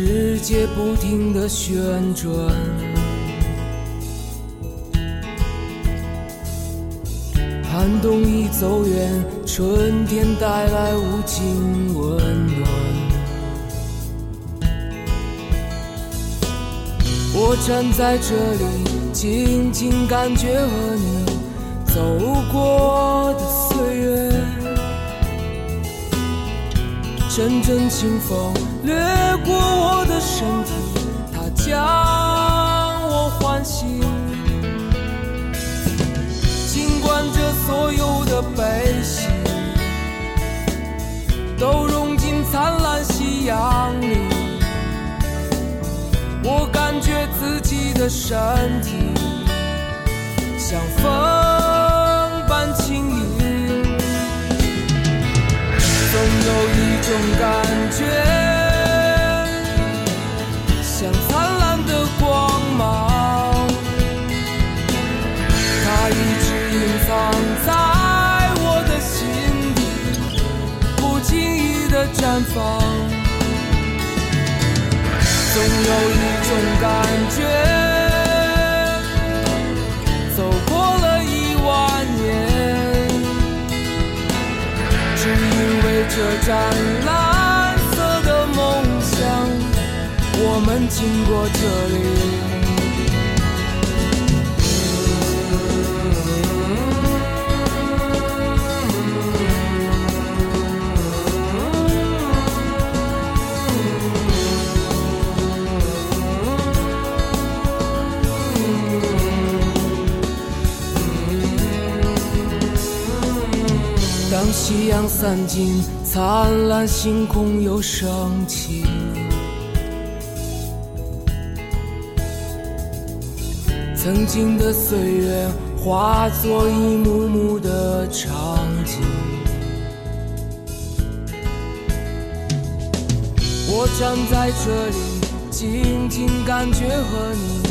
世界不停的旋转。寒冬已走远，春天带来无尽温暖。我站在这里，静静感觉和你走过的阵阵清风掠过我的身体，它将我唤醒。尽管这所有的悲喜都融进灿烂夕阳里，我感觉自己的身体像风总有一种感觉，像灿烂的光芒，它一直隐藏在我的心底，不经意的绽放。总有一种这盏蓝色的梦想，我们经过这里。当夕阳散尽。灿烂星空又升起，曾经的岁月化作一幕幕的场景。我站在这里，静静感觉和你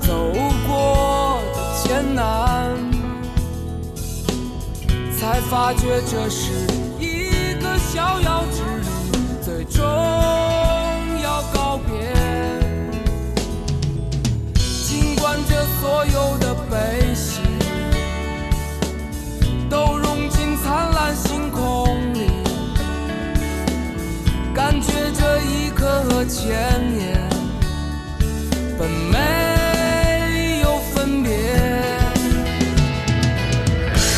走过的艰难，才发觉这是。逍遥之旅，最终要告别。尽管这所有的悲喜都融进灿烂星空里，感觉这一刻和千年本没有分别。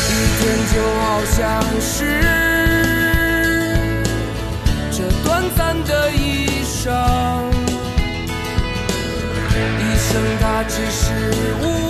一天就好像是。它只是无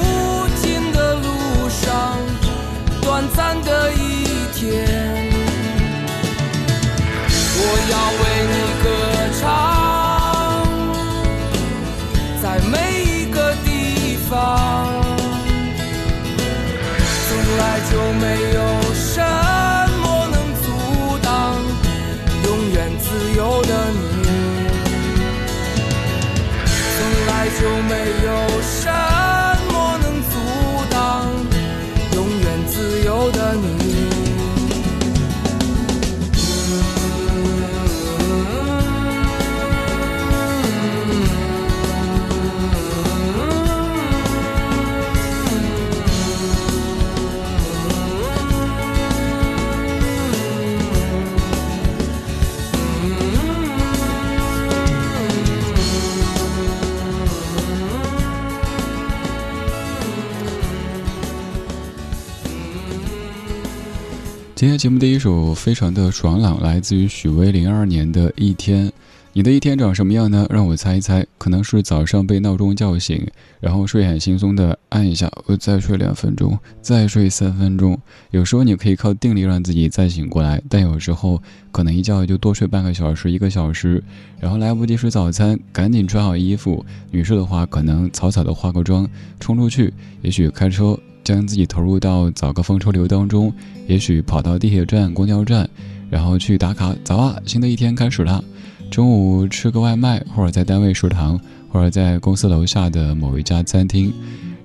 今天节目第一首非常的爽朗，来自于许巍零二年的一天。你的一天长什么样呢？让我猜一猜，可能是早上被闹钟叫醒，然后睡眼惺忪的按一下，我再睡两分钟，再睡三分钟。有时候你可以靠定力让自己再醒过来，但有时候可能一觉就多睡半个小时、一个小时，然后来不及吃早餐，赶紧穿好衣服。女士的话，可能草草的化个妆，冲出去，也许开车。将自己投入到早高峰车流当中，也许跑到地铁站、公交站，然后去打卡。早啊，新的一天开始了。中午吃个外卖，或者在单位食堂，或者在公司楼下的某一家餐厅，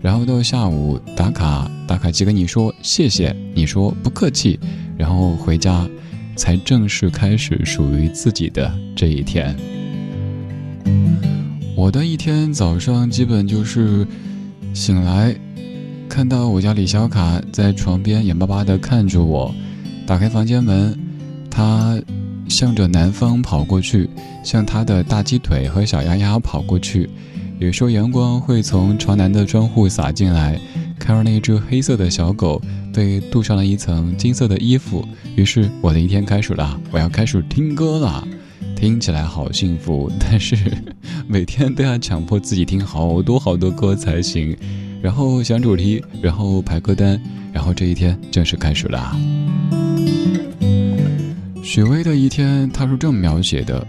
然后到下午打卡，打卡机跟你说谢谢，你说不客气，然后回家，才正式开始属于自己的这一天。我的一天早上基本就是醒来。看到我家李小卡在床边眼巴巴地看着我，打开房间门，他向着南方跑过去，向他的大鸡腿和小鸭鸭跑过去。有时候阳光会从朝南的窗户洒进来，看到那只黑色的小狗被镀上了一层金色的衣服。于是我的一天开始了，我要开始听歌了，听起来好幸福，但是每天都要强迫自己听好多好多歌才行。然后想主题，然后排歌单，然后这一天正式开始了。许巍的一天，他是这么描写的：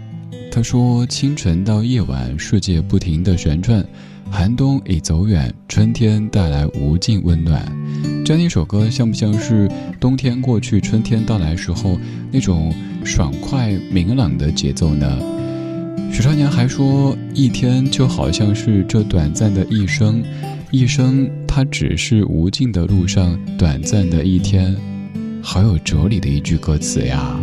他说，清晨到夜晚，世界不停的旋转，寒冬已走远，春天带来无尽温暖。这样一首歌，像不像是冬天过去，春天到来时候那种爽快明朗的节奏呢？许少年还说，一天就好像是这短暂的一生。一生，它只是无尽的路上短暂的一天，好有哲理的一句歌词呀。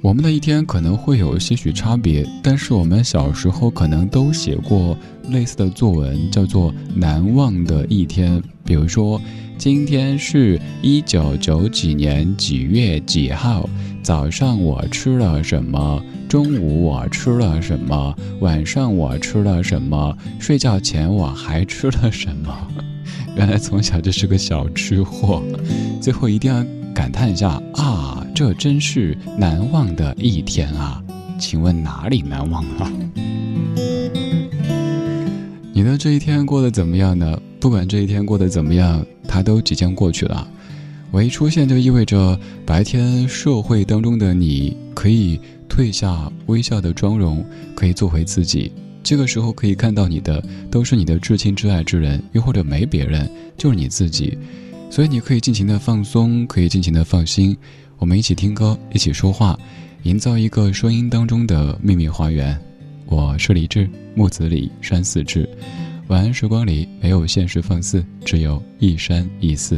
我们的一天可能会有些许差别，但是我们小时候可能都写过类似的作文，叫做《难忘的一天》。比如说，今天是一九九几年几月几号，早上我吃了什么？中午我吃了什么？晚上我吃了什么？睡觉前我还吃了什么？原来从小就是个小吃货，最后一定要感叹一下啊！这真是难忘的一天啊！请问哪里难忘啊？你的这一天过得怎么样呢？不管这一天过得怎么样，它都即将过去了。我一出现就意味着白天社会当中的你可以。褪下微笑的妆容，可以做回自己。这个时候可以看到你的，都是你的至亲至爱之人，又或者没别人，就是你自己。所以你可以尽情的放松，可以尽情的放心。我们一起听歌，一起说话，营造一个声音当中的秘密花园。我是李志，木子李，山寺志。晚安时光里没有现实放肆，只有一山一寺。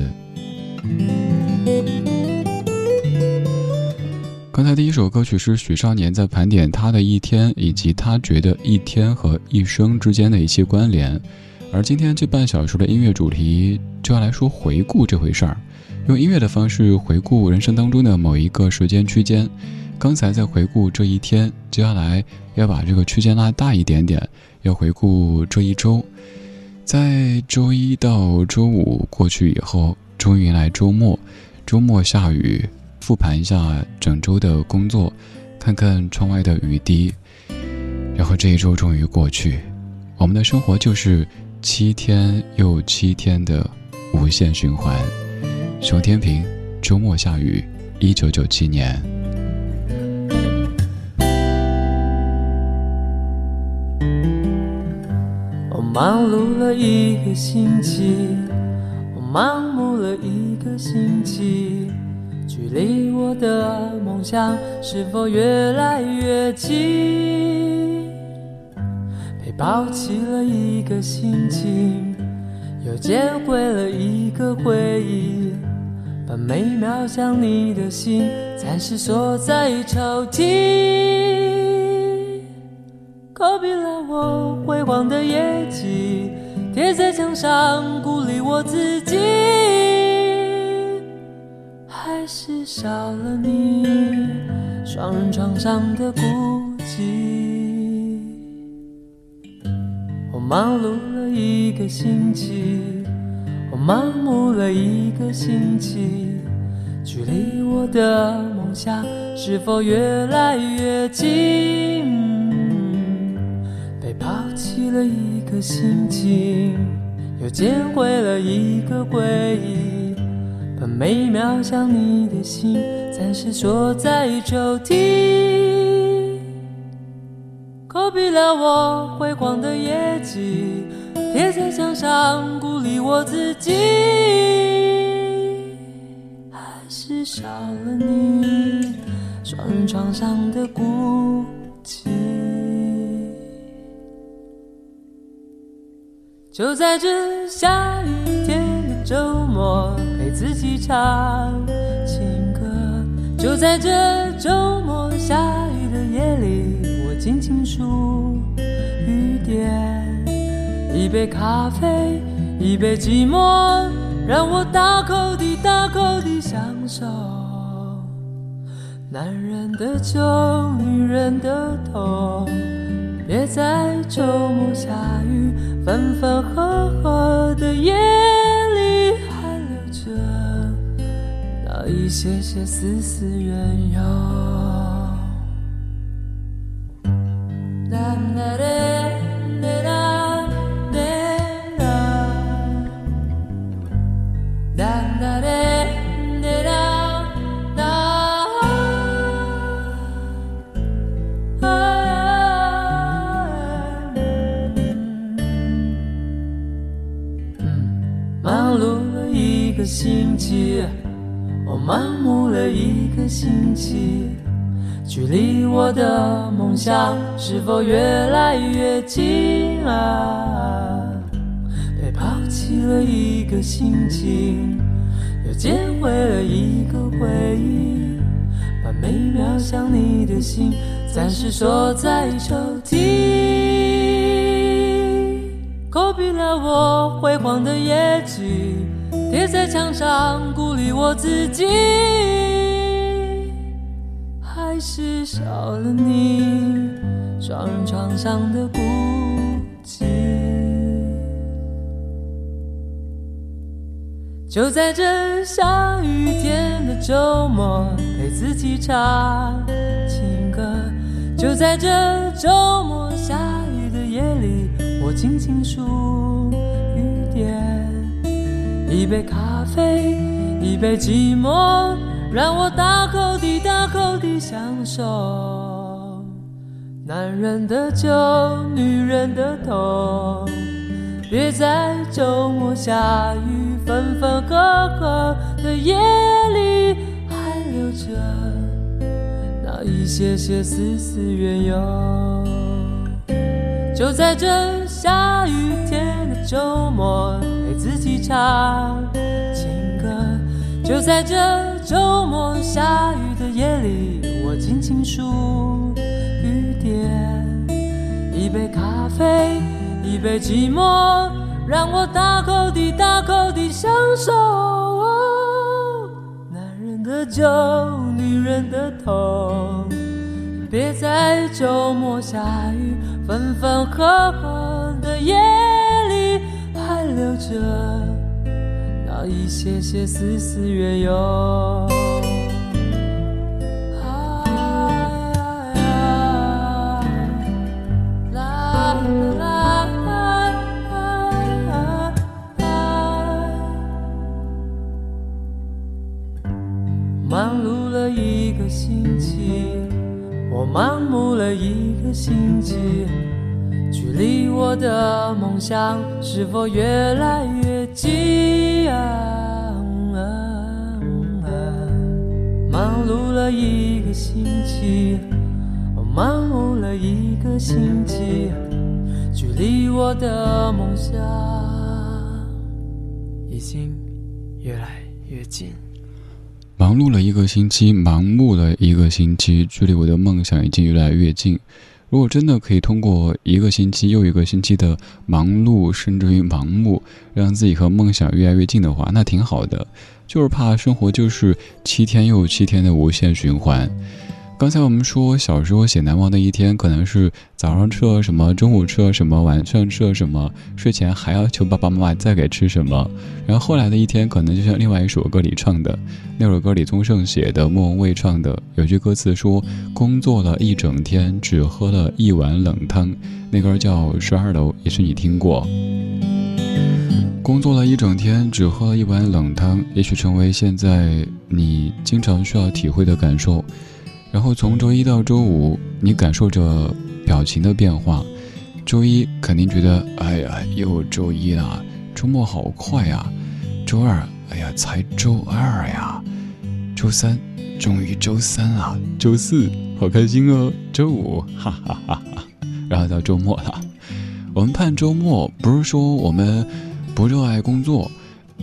刚才第一首歌曲是许少年在盘点他的一天，以及他觉得一天和一生之间的一些关联。而今天这半小时的音乐主题就要来说回顾这回事儿，用音乐的方式回顾人生当中的某一个时间区间。刚才在回顾这一天，接下来要把这个区间拉大一点点，要回顾这一周。在周一到周五过去以后，终于来周末，周末下雨。复盘一下整周的工作，看看窗外的雨滴，然后这一周终于过去。我们的生活就是七天又七天的无限循环。熊天平，周末下雨，一九九七年。忙碌了一个星期，我盲目了一个星期。距离我的梦想是否越来越近？被抛弃了一个心情，又捡回了一个回忆。把每秒想你的心暂时锁在抽屉。Copy 了我辉煌的业绩，贴在墙上鼓励我自己。还是少了你，双人床上的孤寂。我忙碌了一个星期，我麻木了一个星期，距离我的梦想是否越来越近？被抛弃了一个心情，又捡回了一个回忆，把每秒想你的心暂时锁在抽屉。勾闭了我辉煌的业绩，贴在墙上鼓励我自己，还是少了你双人床上的孤寂。就在这下雨天的周末，陪自己唱情歌。就在这周末下雨的夜里。静静数雨点，一杯咖啡，一杯寂寞，让我大口地、大口地享受。男人的酒，女人的痛，别在周末下雨、分分合合的夜里，还留着那一些些丝丝缘由。麻木了一个星期。距离我的梦想是否越来越近啊？被抛弃了一个心情，又捡回了一个回忆，把每秒想你的心暂时锁在抽屉，勾闭了我辉煌的业绩，贴在墙上鼓励我自己。还是少了你双人床上的孤寂。就在这下雨天的周末，陪自己唱情歌。就在这周末下雨的夜里，我静静数雨点。一杯咖啡，一杯寂寞。让我大口地、大口地享受男人的酒，女人的痛。别在周末下雨、分分合合的夜里，还留着那一些些丝丝缘由。就在这下雨天的周末，自己唱情歌。就在这。周末下雨的夜里，我静静数雨点。一杯咖啡，一杯寂寞，让我大口地、大口地享受。男人的酒，女人的痛，别在周末下雨、分分合合的夜留着那。一些些丝丝缘由。忙碌了一个星期，我盲目了一个星期。离我的梦想是否越来越近啊？忙碌了一个星期，我忙碌了一个星期，距离我的梦想已经越来越近。忙碌了一个星期，忙碌了一个星期，距离我的梦想已经越来越近。如果真的可以通过一个星期又一个星期的忙碌，甚至于盲目，让自己和梦想越来越近的话，那挺好的。就是怕生活就是七天又七天的无限循环。刚才我们说，小时候写难忘的一天，可能是早上吃了什么，中午吃了什么，晚上吃了什么，睡前还要求爸爸妈妈再给吃什么。然后后来的一天，可能就像另外一首歌里唱的，那首歌李宗盛写的，莫文蔚唱的，有句歌词说：“工作了一整天，只喝了一碗冷汤。”那歌叫《十二楼》，也是你听过。工作了一整天，只喝了一碗冷汤，也许成为现在你经常需要体会的感受。然后从周一到周五，你感受着表情的变化。周一肯定觉得，哎呀，又周一了，周末好快呀。周二，哎呀，才周二呀。周三，终于周三了。周四，好开心哦。周五，哈哈哈哈。然后到周末了，我们盼周末，不是说我们不热爱工作，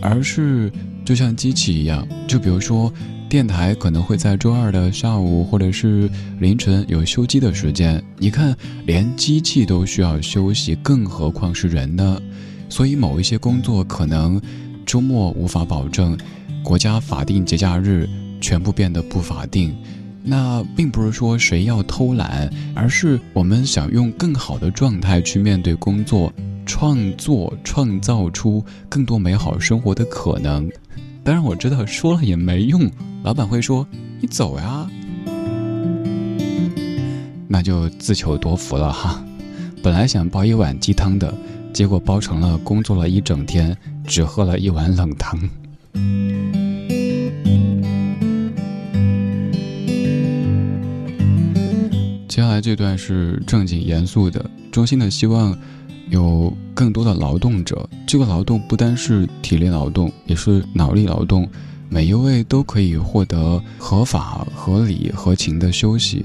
而是就像机器一样，就比如说。电台可能会在周二的下午或者是凌晨有休机的时间，你看，连机器都需要休息，更何况是人呢？所以某一些工作可能周末无法保证，国家法定节假日全部变得不法定。那并不是说谁要偷懒，而是我们想用更好的状态去面对工作，创作创造出更多美好生活的可能。当然我知道说了也没用，老板会说你走呀，那就自求多福了哈。本来想煲一碗鸡汤的，结果煲成了工作了一整天，只喝了一碗冷汤。接下来这段是正经严肃的，衷心的希望。有更多的劳动者，这个劳动不单是体力劳动，也是脑力劳动。每一位都可以获得合法、合理、合情的休息，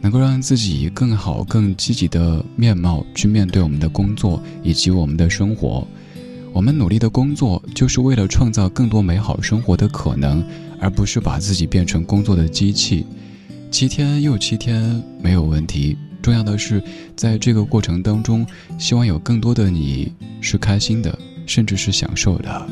能够让自己以更好、更积极的面貌去面对我们的工作以及我们的生活。我们努力的工作，就是为了创造更多美好生活的可能，而不是把自己变成工作的机器。七天又七天，没有问题。重要的是，在这个过程当中，希望有更多的你是开心的，甚至是享受的。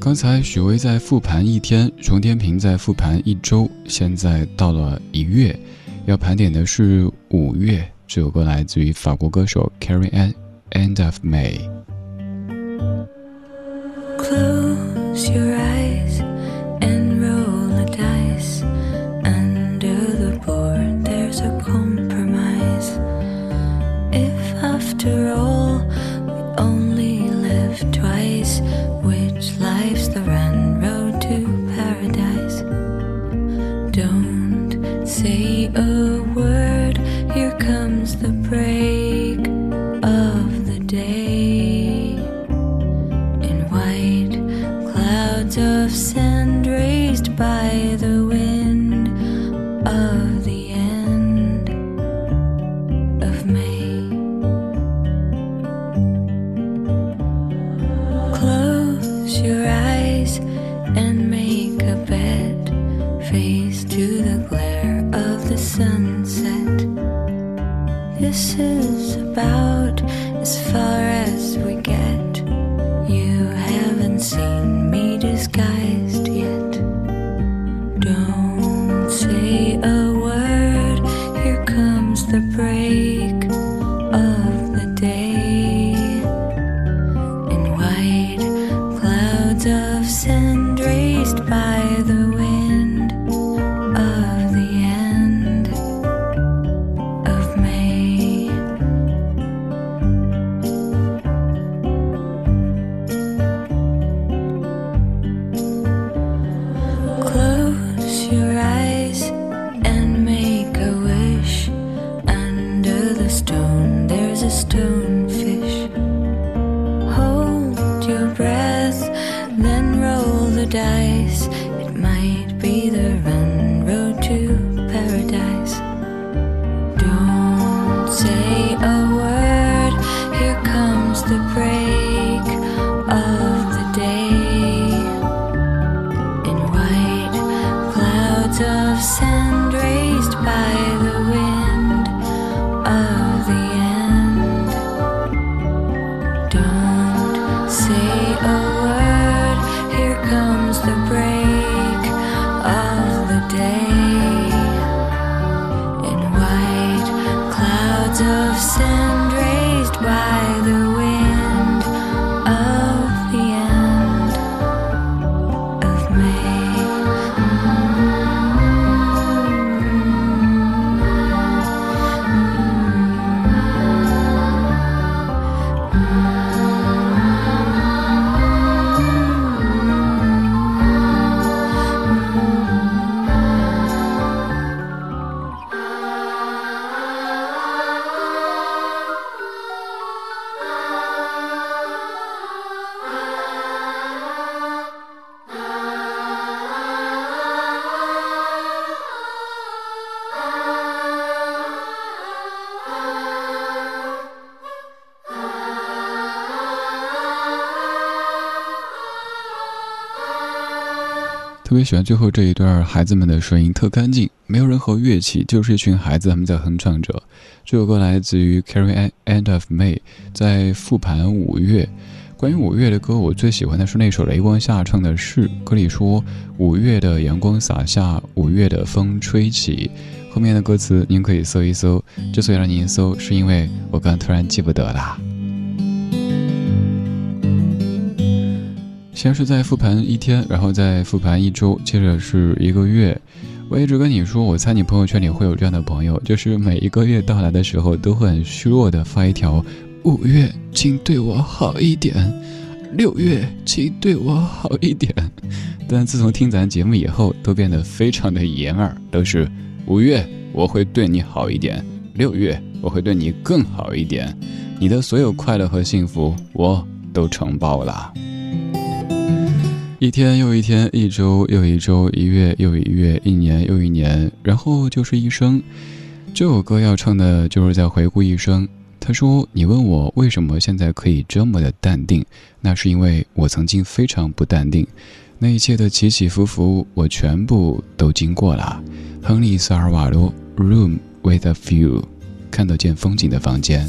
刚才许巍在复盘一天，熊天平在复盘一周，现在到了一月，要盘点的是五月。这首歌来自于法国歌手 Carrie Ann，《End of May》。Close your eyes. kisses. of sand raised by 特别喜欢最后这一段孩子们的声音，特干净，没有任何乐器，就是一群孩子他们在哼唱着。这首歌来自于 Carry End of May，在复盘五月。关于五月的歌，我最喜欢的是那首雷光下唱的是，歌里说五月的阳光洒下，五月的风吹起。后面的歌词您可以搜一搜。之所以让您搜，是因为我刚突然记不得了。先是在复盘一天，然后再复盘一周，接着是一个月。我一直跟你说，我猜你朋友圈里会有这样的朋友，就是每一个月到来的时候，都会很虚弱的发一条：“五月，请对我好一点；六月，请对我好一点。”但自从听咱节目以后，都变得非常的爷们儿，都是五月我会对你好一点，六月我会对你更好一点，你的所有快乐和幸福，我都承包了。一天又一天，一周又一周，一月又一月，一年又一年，然后就是一生。这首歌要唱的就是在回顾一生。他说：“你问我为什么现在可以这么的淡定，那是因为我曾经非常不淡定，那一切的起起伏伏，我全部都经过了。”亨利·萨尔瓦多，《Room with a View》，看得见风景的房间。